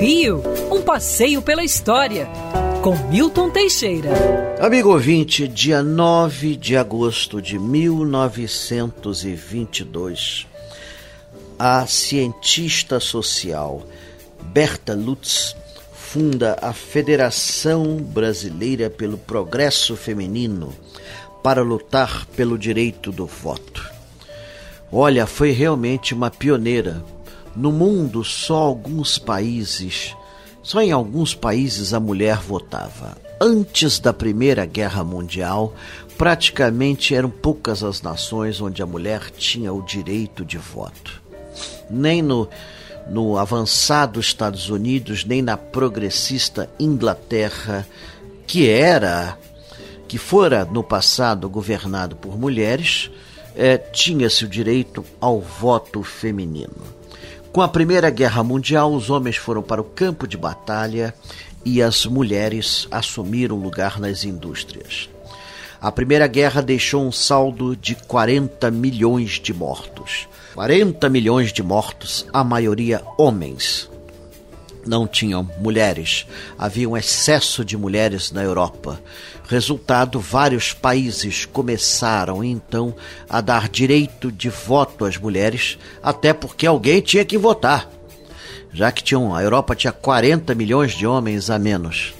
Rio, um passeio pela história, com Milton Teixeira. Amigo ouvinte, dia 9 de agosto de 1922, a cientista social Berta Lutz funda a Federação Brasileira pelo Progresso Feminino para lutar pelo direito do voto. Olha, foi realmente uma pioneira no mundo, só alguns países, só em alguns países a mulher votava. Antes da Primeira Guerra Mundial, praticamente eram poucas as nações onde a mulher tinha o direito de voto. Nem no, no avançado Estados Unidos, nem na progressista Inglaterra, que era, que fora no passado governado por mulheres, eh, tinha-se o direito ao voto feminino. Com a Primeira Guerra Mundial, os homens foram para o campo de batalha e as mulheres assumiram lugar nas indústrias. A Primeira Guerra deixou um saldo de 40 milhões de mortos. 40 milhões de mortos, a maioria homens não tinham mulheres. Havia um excesso de mulheres na Europa. Resultado, vários países começaram então a dar direito de voto às mulheres, até porque alguém tinha que votar. Já que tinham, a Europa tinha 40 milhões de homens a menos.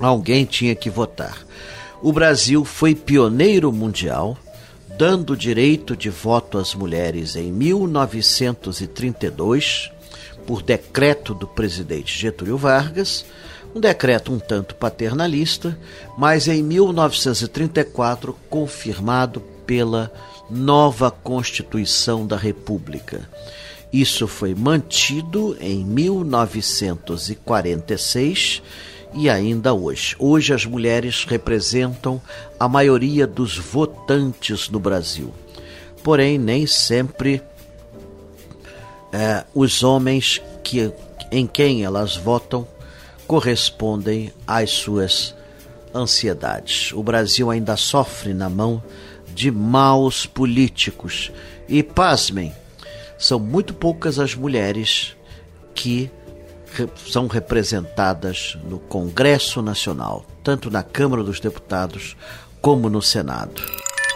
Alguém tinha que votar. O Brasil foi pioneiro mundial, dando direito de voto às mulheres em 1932 por decreto do presidente Getúlio Vargas, um decreto um tanto paternalista, mas em 1934 confirmado pela nova Constituição da República. Isso foi mantido em 1946 e ainda hoje. Hoje as mulheres representam a maioria dos votantes no Brasil. Porém, nem sempre é, os homens que, em quem elas votam correspondem às suas ansiedades. O Brasil ainda sofre na mão de maus políticos e, pasmem, são muito poucas as mulheres que são representadas no Congresso Nacional, tanto na Câmara dos Deputados como no Senado.